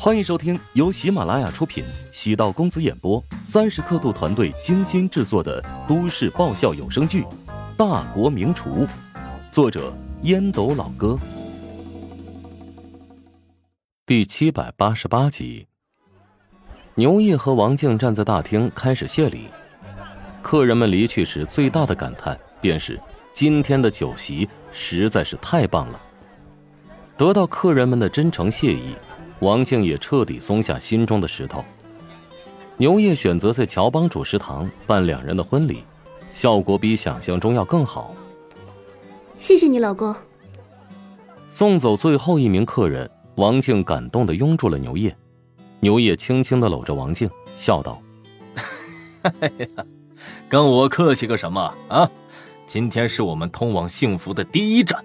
欢迎收听由喜马拉雅出品、喜道公子演播、三十刻度团队精心制作的都市爆笑有声剧《大国名厨》，作者烟斗老哥，第七百八十八集。牛业和王静站在大厅开始谢礼，客人们离去时最大的感叹便是今天的酒席实在是太棒了。得到客人们的真诚谢意。王静也彻底松下心中的石头。牛业选择在乔帮主食堂办两人的婚礼，效果比想象中要更好。谢谢你，老公。送走最后一名客人，王静感动的拥住了牛业。牛业轻轻的搂着王静，笑道：“哎呀，跟我客气个什么啊？今天是我们通往幸福的第一站。”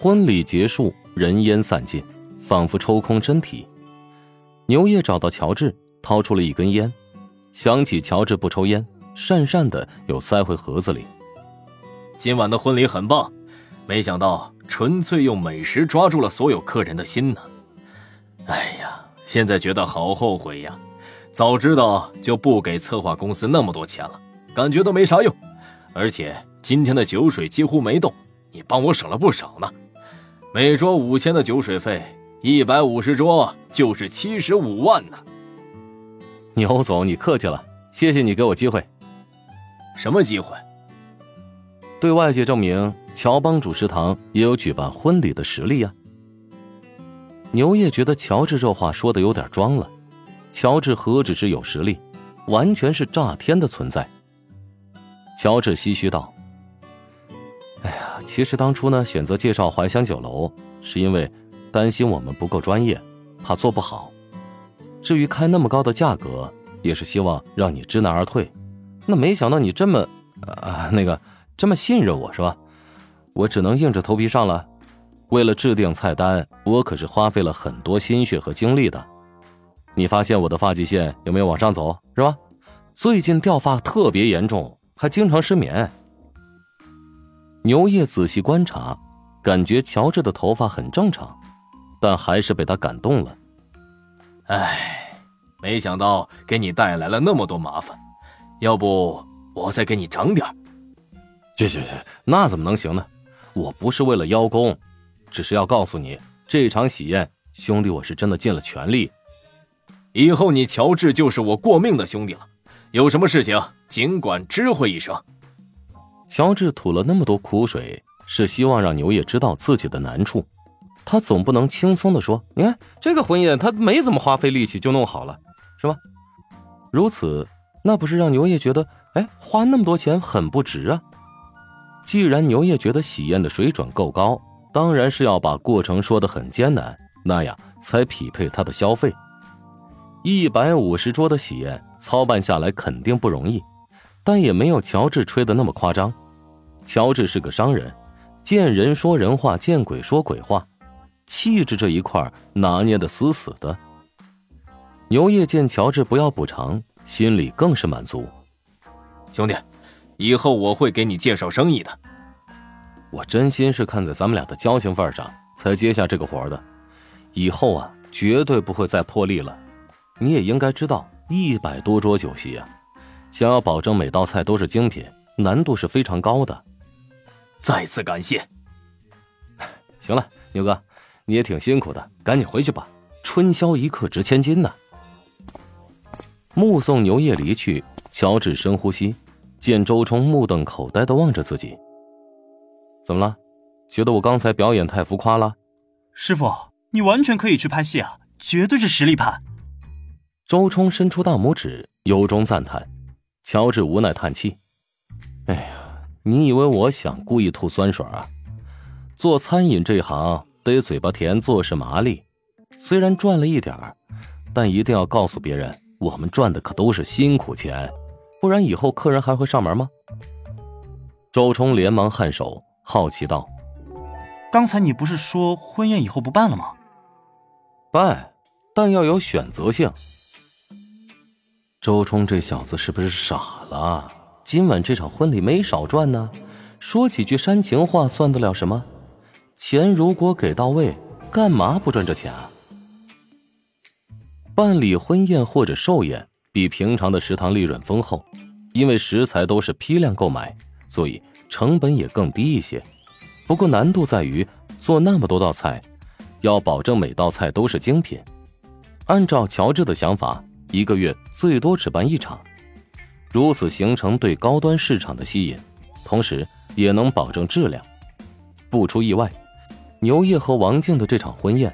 婚礼结束，人烟散尽。仿佛抽空身体，牛爷找到乔治，掏出了一根烟，想起乔治不抽烟，讪讪的又塞回盒子里。今晚的婚礼很棒，没想到纯粹用美食抓住了所有客人的心呢。哎呀，现在觉得好后悔呀，早知道就不给策划公司那么多钱了，感觉都没啥用。而且今天的酒水几乎没动，你帮我省了不少呢，每桌五千的酒水费。一百五十桌就是七十五万呢。牛总，你客气了，谢谢你给我机会。什么机会？对外界证明乔帮主食堂也有举办婚礼的实力呀。牛业觉得乔治这话说的有点装了。乔治何止是有实力，完全是炸天的存在。乔治唏嘘道：“哎呀，其实当初呢，选择介绍怀香酒楼，是因为……”担心我们不够专业，怕做不好。至于开那么高的价格，也是希望让你知难而退。那没想到你这么……啊，那个这么信任我是吧？我只能硬着头皮上了。为了制定菜单，我可是花费了很多心血和精力的。你发现我的发际线有没有往上走？是吧？最近掉发特别严重，还经常失眠。牛业仔细观察，感觉乔治的头发很正常。但还是被他感动了。哎，没想到给你带来了那么多麻烦，要不我再给你涨点去去去，那怎么能行呢？我不是为了邀功，只是要告诉你，这场喜宴，兄弟我是真的尽了全力。以后你乔治就是我过命的兄弟了，有什么事情尽管知会一声。乔治吐了那么多苦水，是希望让牛爷知道自己的难处。他总不能轻松的说：“你看这个婚宴，他没怎么花费力气就弄好了，是吧？”如此，那不是让牛爷觉得，哎，花那么多钱很不值啊？既然牛爷觉得喜宴的水准够高，当然是要把过程说的很艰难，那样才匹配他的消费。一百五十桌的喜宴操办下来肯定不容易，但也没有乔治吹的那么夸张。乔治是个商人，见人说人话，见鬼说鬼话。气质这一块拿捏的死死的。牛业见乔治不要补偿，心里更是满足。兄弟，以后我会给你介绍生意的。我真心是看在咱们俩的交情份上才接下这个活的，以后啊绝对不会再破例了。你也应该知道，一百多桌酒席啊，想要保证每道菜都是精品，难度是非常高的。再次感谢。行了，牛哥。你也挺辛苦的，赶紧回去吧。春宵一刻值千金呢。目送牛业离去，乔治深呼吸，见周冲目瞪口呆的望着自己。怎么了？觉得我刚才表演太浮夸了？师傅，你完全可以去拍戏啊，绝对是实力派。周冲伸出大拇指，由衷赞叹。乔治无奈叹气：“哎呀，你以为我想故意吐酸水啊？做餐饮这行……”得嘴巴甜，做事麻利。虽然赚了一点儿，但一定要告诉别人，我们赚的可都是辛苦钱，不然以后客人还会上门吗？周冲连忙颔首，好奇道：“刚才你不是说婚宴以后不办了吗？”“办，但要有选择性。”周冲这小子是不是傻了？今晚这场婚礼没少赚呢，说几句煽情话算得了什么？钱如果给到位，干嘛不赚这钱啊？办理婚宴或者寿宴比平常的食堂利润丰厚，因为食材都是批量购买，所以成本也更低一些。不过难度在于做那么多道菜，要保证每道菜都是精品。按照乔治的想法，一个月最多只办一场，如此形成对高端市场的吸引，同时也能保证质量。不出意外，牛业和王静的这场婚宴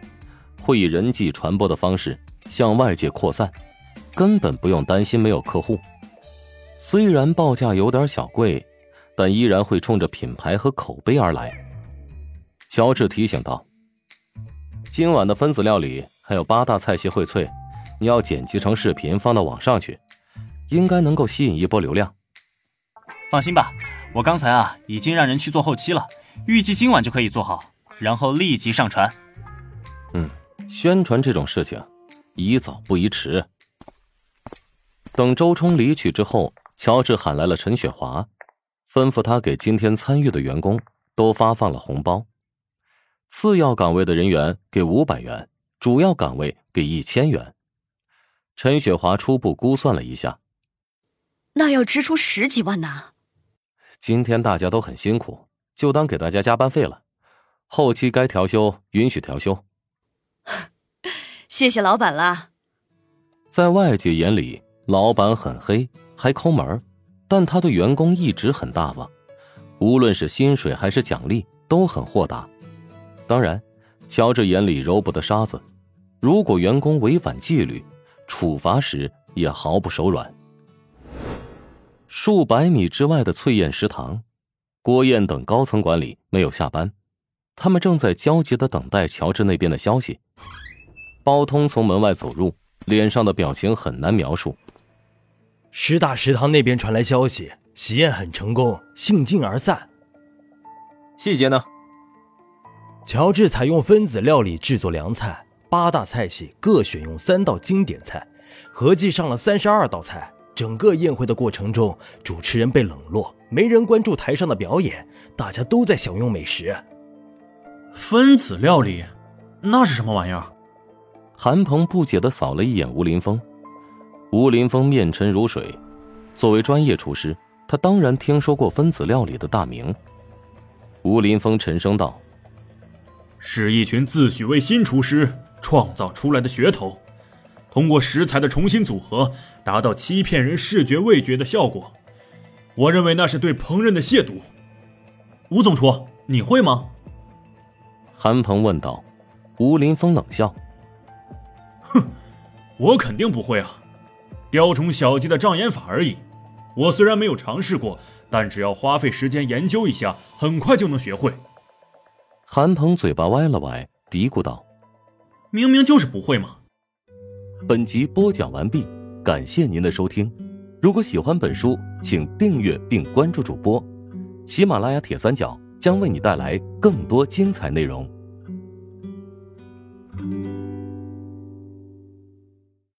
会以人际传播的方式向外界扩散，根本不用担心没有客户。虽然报价有点小贵，但依然会冲着品牌和口碑而来。乔治提醒道：“今晚的分子料理。”还有八大菜系荟萃，你要剪辑成视频放到网上去，应该能够吸引一波流量。放心吧，我刚才啊已经让人去做后期了，预计今晚就可以做好，然后立即上传。嗯，宣传这种事情，宜早不宜迟。等周冲离去之后，乔治喊来了陈雪华，吩咐他给今天参与的员工都发放了红包，次要岗位的人员给五百元。主要岗位给一千元。陈雪华初步估算了一下，那要支出十几万呢。今天大家都很辛苦，就当给大家加班费了。后期该调休允许调休。谢谢老板啦。在外界眼里，老板很黑，还抠门但他对员工一直很大方，无论是薪水还是奖励都很豁达。当然。乔治眼里揉不得沙子，如果员工违反纪律，处罚时也毫不手软。数百米之外的翠燕食堂，郭燕等高层管理没有下班，他们正在焦急的等待乔治那边的消息。包通从门外走入，脸上的表情很难描述。师大食堂那边传来消息，喜宴很成功，兴尽而散。细节呢？乔治采用分子料理制作凉菜，八大菜系各选用三道经典菜，合计上了三十二道菜。整个宴会的过程中，主持人被冷落，没人关注台上的表演，大家都在享用美食。分子料理，那是什么玩意儿？韩鹏不解的扫了一眼吴林峰。吴林峰面沉如水，作为专业厨师，他当然听说过分子料理的大名。吴林峰沉声道。是一群自诩为新厨师创造出来的噱头，通过食材的重新组合，达到欺骗人视觉味觉的效果。我认为那是对烹饪的亵渎。吴总厨，你会吗？韩鹏问道。吴林峰冷笑：“哼，我肯定不会啊，雕虫小技的障眼法而已。我虽然没有尝试过，但只要花费时间研究一下，很快就能学会。”韩鹏嘴巴歪了歪，嘀咕道：“明明就是不会嘛。”本集播讲完毕，感谢您的收听。如果喜欢本书，请订阅并关注主播。喜马拉雅铁三角将为你带来更多精彩内容。